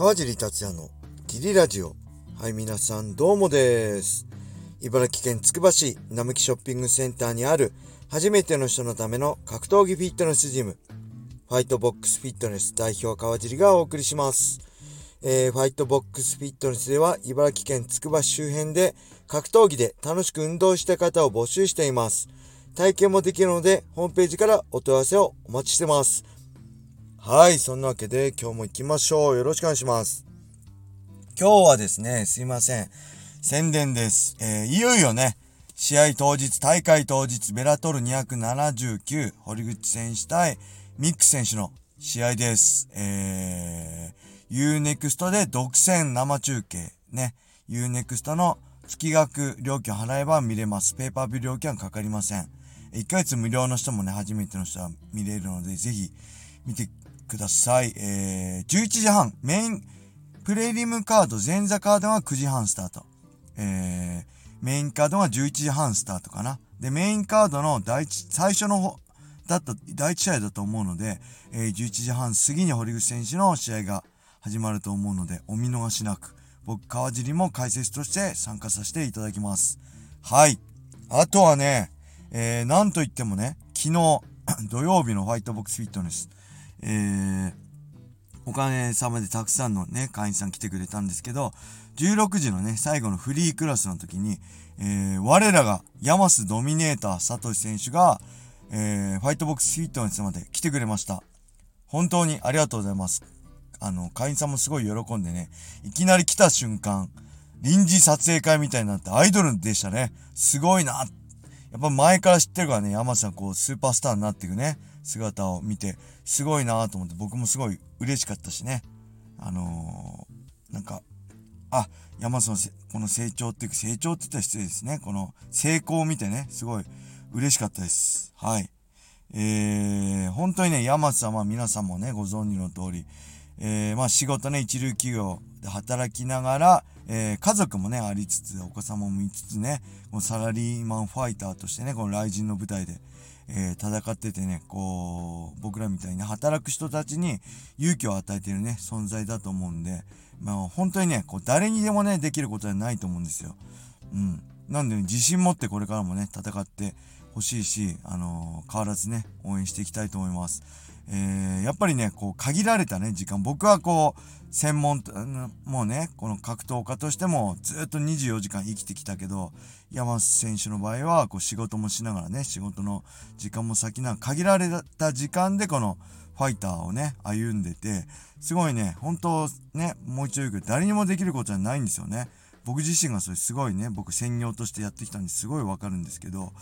川尻達也のギリラジオ。はい、皆さんどうもです。茨城県つくば市並木ショッピングセンターにある初めての人のための格闘技フィットネスジム、ファイトボックスフィットネス代表川尻がお送りします。えー、ファイトボックスフィットネスでは茨城県つくば市周辺で格闘技で楽しく運動した方を募集しています。体験もできるので、ホームページからお問い合わせをお待ちしてます。はい、そんなわけで今日も行きましょう。よろしくお願いします。今日はですね、すいません。宣伝です。えー、いよいよね、試合当日、大会当日、ベラトル279、堀口選手対ミック選手の試合です。えー、Unext で独占生中継、ね、Unext の月額料金払えば見れます。ペーパービュー料金はかかりません。1ヶ月無料の人もね、初めての人は見れるので、ぜひ見てください。えー、11時半、メイン、プレリムカード、前座カードは9時半スタート。えー、メインカードが11時半スタートかな。で、メインカードの第一、最初の方、だった、第一試合だと思うので、えー、11時半過ぎに堀口選手の試合が始まると思うので、お見逃しなく、僕、川尻も解説として参加させていただきます。はい。あとはね、えー、なんといってもね、昨日、土曜日のホワイトボックスフィットネス、えー、お金様でたくさんのね、会員さん来てくれたんですけど、16時のね、最後のフリークラスの時に、えー、我らがヤマスドミネーターサトシ選手が、えー、ファイトボックスフィットネスまで来てくれました。本当にありがとうございます。あの、会員さんもすごい喜んでね、いきなり来た瞬間、臨時撮影会みたいになってアイドルでしたね。すごいな。やっぱ前から知ってるからね、山さんこう、スーパースターになっていくね。姿を見て、すごいなと思って、僕もすごい嬉しかったしね。あのー、なんか、あ、山さんこの成長っていうか、成長って言ったら失礼ですね。この成功を見てね、すごい嬉しかったです。はい。えー、本当にね、山さんは皆さんもね、ご存知の通り、えー、まあ仕事ね、一流企業で働きながら、えー、家族もね、ありつつ、お子様も見つつね、このサラリーマンファイターとしてね、この雷神の舞台で、えー、戦っててね、こう、僕らみたいに、働く人たちに勇気を与えてるね、存在だと思うんで、まあ本当にね、こう誰にでもね、できることはないと思うんですよ。うん。なんで、ね、自信持ってこれからもね、戦ってほしいし、あのー、変わらずね、応援していきたいと思います。えー、やっぱりね、こう、限られたね、時間、僕はこう、専門、もうね、この格闘家としてもずっと24時間生きてきたけど、山選手の場合は、こう仕事もしながらね、仕事の時間も先な限られた時間でこのファイターをね、歩んでて、すごいね、本当ね、もう一度言うけど、誰にもできることはないんですよね。僕自身がそれすごいね、僕専業としてやってきたんですごいわかるんですけど、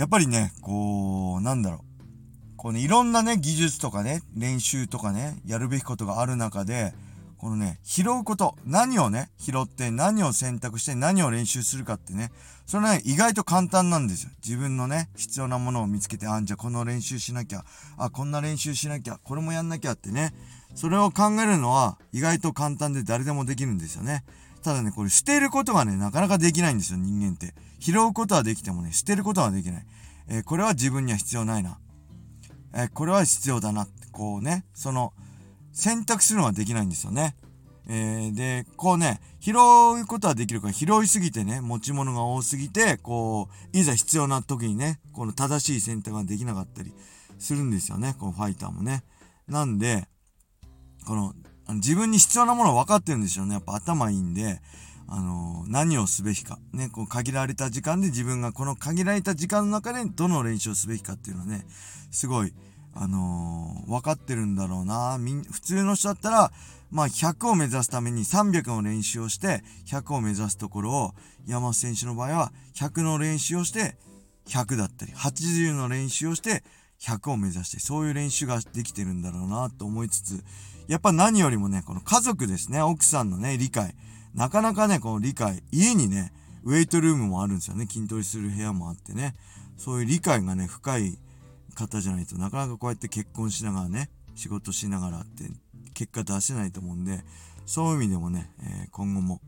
やっぱりね、こう、なんだろう。こうね、いろんなね、技術とかね、練習とかね、やるべきことがある中で、このね、拾うこと、何をね、拾って何を選択して何を練習するかってね、それね、意外と簡単なんですよ。自分のね、必要なものを見つけて、あんじゃこの練習しなきゃ、あ、こんな練習しなきゃ、これもやんなきゃってね、それを考えるのは意外と簡単で誰でもできるんですよね。ただね、これ捨てることがね、なかなかできないんですよ、人間って。拾うことはできてもね、捨てることはできない。えー、これは自分には必要ないな。えこれは必要だな、こうね、その、選択するのはできないんですよね。え、で、こうね、拾うことはできるから、拾いすぎてね、持ち物が多すぎて、こう、いざ必要な時にね、この正しい選択ができなかったりするんですよね、このファイターもね。なんで、この、自分に必要なもの分かってるんですよね。やっぱ頭いいんで、あのー、何をすべきか。ね、こう限られた時間で自分がこの限られた時間の中でどの練習をすべきかっていうのはね、すごい、あのー、分かってるんだろうな。み、普通の人だったら、まあ100を目指すために300の練習をして100を目指すところを山本選手の場合は100の練習をして100だったり80の練習をして100を目指してそういう練習ができてるんだろうなと思いつつやっぱ何よりもねこの家族ですね奥さんのね理解なかなかね、この理解、家にね、ウェイトルームもあるんですよね。筋トレする部屋もあってね。そういう理解がね、深い方じゃないとなかなかこうやって結婚しながらね、仕事しながらって結果出せないと思うんで、そういう意味でもね、えー、今後も、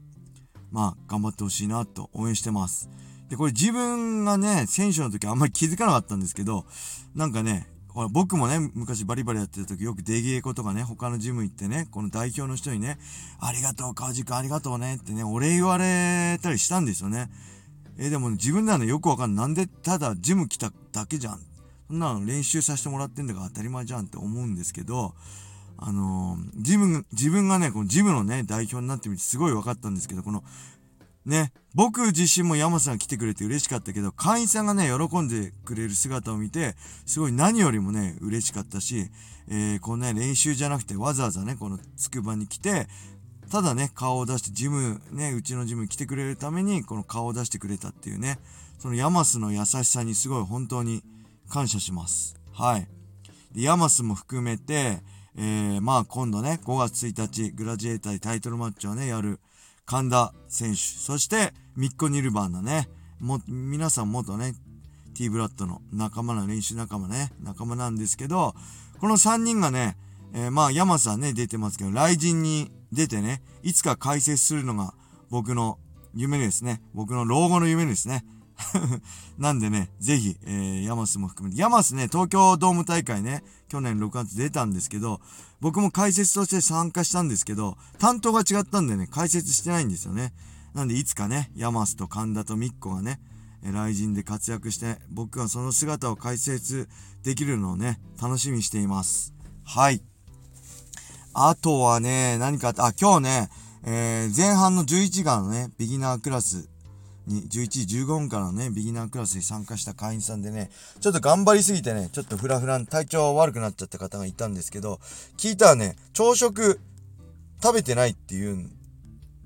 まあ、頑張ってほしいなと応援してます。で、これ自分がね、選手の時あんまり気づかなかったんですけど、なんかね、ほら僕もね、昔バリバリやってた時よく出稽古とかね、他のジム行ってね、この代表の人にね、ありがとう、川地君ありがとうねってね、お礼言われたりしたんですよね。えー、でも、ね、自分なのよくわかんない。なんでただジム来ただけじゃん。そんなの練習させてもらってんだから当たり前じゃんって思うんですけど、あのー、自分、自分がね、このジムのね、代表になってみてすごい分かったんですけど、この、ね、僕自身も山さん来てくれて嬉しかったけど、会員さんがね、喜んでくれる姿を見て、すごい何よりもね、嬉しかったし、えー、このね、練習じゃなくてわざわざね、このつくばに来て、ただね、顔を出して、ジム、ね、うちのジムに来てくれるために、この顔を出してくれたっていうね、そのヤマスの優しさにすごい本当に感謝します。はい。で、ヤマスも含めて、えー、まあ今度ね、5月1日、グラジエータータイトルマッチをね、やる神田選手、そしてミッコ・ニルバーナね、も、皆さん元ね、T ブラッドの仲間の練習仲間ね、仲間なんですけど、この3人がね、えー、まあ、山さんね、出てますけど、 RIZIN に出てね、いつか解説するのが僕の夢ですね。僕の老後の夢ですね。なんでね、ぜひ、えー、弥益も含めて、弥益ね、東京ドーム大会ね、去年6月出たんですけど、僕も解説として参加したんですけど、担当が違ったんでね、解説してないんですよね。なんで、いつかね、弥益と神田とミッコがね、 RIZIN で活躍して、僕がその姿を解説できるのをね、楽しみにしています。はい。あとはね、何かあ、今日ね、えー、前半の11時間のね、ビギナークラスに、11時15分からね、ビギナークラスに参加した会員さんでね、ちょっと頑張りすぎてね、ちょっとフラフラ体調悪くなっちゃった方がいたんですけど、聞いたらね、朝食食べてないって言うん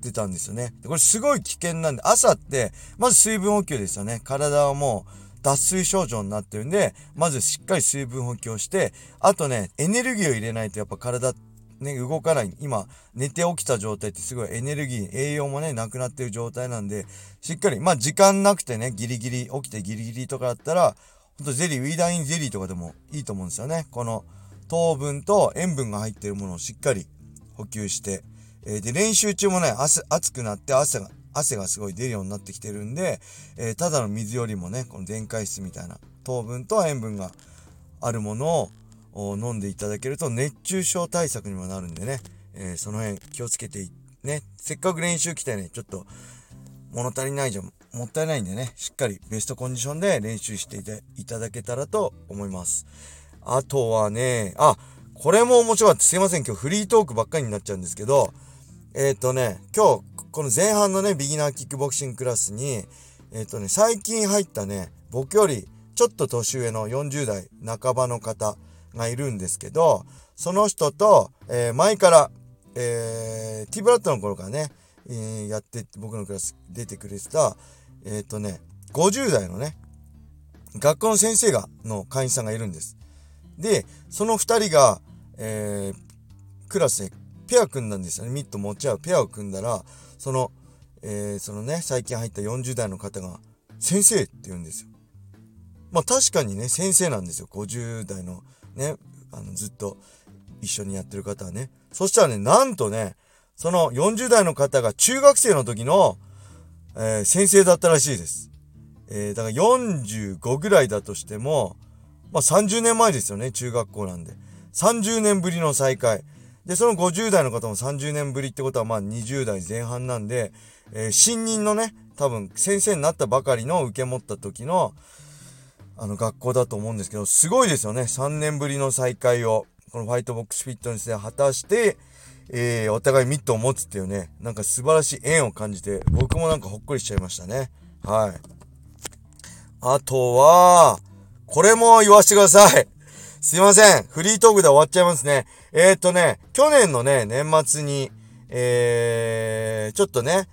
てたんですよね。これすごい危険なんで、朝って、まず水分補給ですよね。体はもう、脱水症状になってるんで、まずしっかり水分補給をして、あとね、エネルギーを入れないとやっぱ体ってね、動かない。今、寝て起きた状態ってすごいエネルギー、栄養もね、なくなってる状態なんで、しっかり、まあ時間なくてね、ギリギリ、起きてギリギリとかだったら、ほんとゼリー、ウィーダインゼリーとかでもいいと思うんですよね。この糖分と塩分が入ってるものをしっかり補給して、えー、で、練習中もね、汗、熱くなって汗が、汗がすごい出るようになってきてるんで、えー、ただの水よりもね、この電解質みたいな糖分と塩分があるものを飲んでいただけると熱中症対策にもなるんでね、えー、その辺気をつけてね、せっかく練習来てね、ちょっと物足りないじゃん、もったいないんでね、しっかりベストコンディションで練習していただけたらと思います。あとはね、あ、これも面白かった。すいません、今日フリートークばっかりになっちゃうんですけど、えっ、ー、とね、今日、この前半のね、ビギナーキックボクシングクラスに、えっ、ー、とね、最近入ったね、僕よりちょっと年上の40代半ばの方、がいるんですけど、その人と、えー、前から、えー、T ブラッドの頃からね、えー、やって、僕のクラス出てくれてた、えっ、とね、50代のね、学校の先生が、の会員さんがいるんです。で、その2人が、えクラスでペア組んだんですよね。ミット持ち合うペアを組んだら、その、えそのね、最近入った40代の方が、先生って言うんですよ。まあ確かにね、先生なんですよ。50代のね、あの、ずっと一緒にやってる方はね。そしたらね、なんとね、その40代の方が中学生の時の、えー、先生だったらしいです。えー、だから45ぐらいだとしても、まあ30年前ですよね、中学校なんで。30年ぶりの再会。で、その50代の方も30年ぶりってことはまあ20代前半なんで、えー、新任のね、多分先生になったばかりの受け持った時の、あの学校だと思うんですけど、すごいですよね。3年ぶりの再会を、このファイトボックスフィットネスで果たして、えー、お互いミットを持つっていうね、なんか素晴らしい縁を感じて、僕もなんかほっこりしちゃいましたね。はい。あとは、これも言わせてください。すいません。フリートークで終わっちゃいますね。えー、っとね、去年のね、年末に、えー、ちょっとね、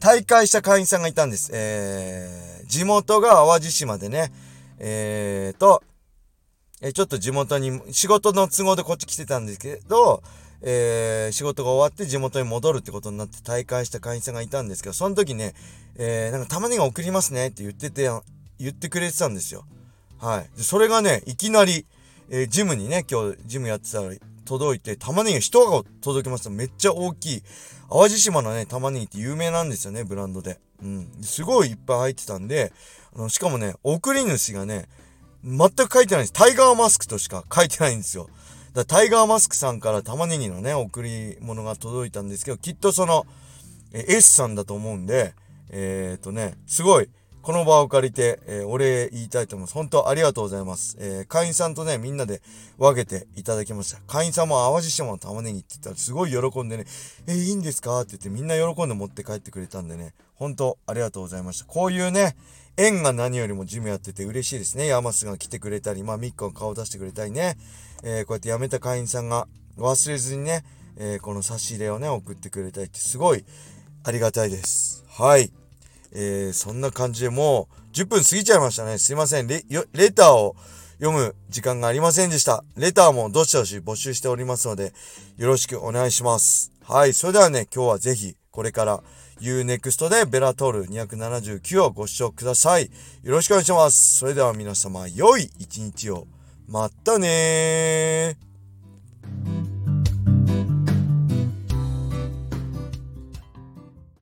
大会した会員さんがいたんです。えー、地元が淡路島でね、えーと、えちょっと地元に、仕事の都合でこっち来てたんですけど、えー、仕事が終わって地元に戻るってことになって大会した会員さんがいたんですけど、その時ね、えー、なんか玉ねぎ送りますねって言ってて、言ってくれてたんですよ。はい。それがね、いきなり、えー、ジムにね、今日ジムやってたら届いて、玉ねぎ一箱届きました。めっちゃ大きい。淡路島のね、玉ねぎって有名なんですよね、ブランドで。うん。すごいいっぱい入ってたんで、あの、しかもね、送り主がね、全く書いてないんです。タイガーマスクとしか書いてないんですよ。だタイガーマスクさんから玉ねぎのね、贈り物が届いたんですけど、きっとその、え S さんだと思うんで、えっ、とね、すごい、この場を借りて、えー、お礼言いたいと思います。本当ありがとうございます。えー、会員さんとね、みんなで分けていただきました。会員さんも淡路島の玉ねぎって言ったらすごい喜んでね、えー、いいんですか？って言ってみんな喜んで持って帰ってくれたんでね、本当ありがとうございました。こういうね、縁が何よりもジムやってて嬉しいですね。ヤマスが来てくれたり、まあミッコが顔出してくれたりね、えー、こうやって辞めた会員さんが忘れずにね、えー、この差し入れをね、送ってくれたりってすごいありがたいです。はい。えー、そんな感じでもう、10分過ぎちゃいましたね。すいません。レレターを読む時間がありませんでした。レターもどしどし募集しておりますので、よろしくお願いします。はい。それではね、今日はぜひ、これから Unext でベラトール279をご視聴ください。よろしくお願いします。それでは皆様、良い一日を。またねー。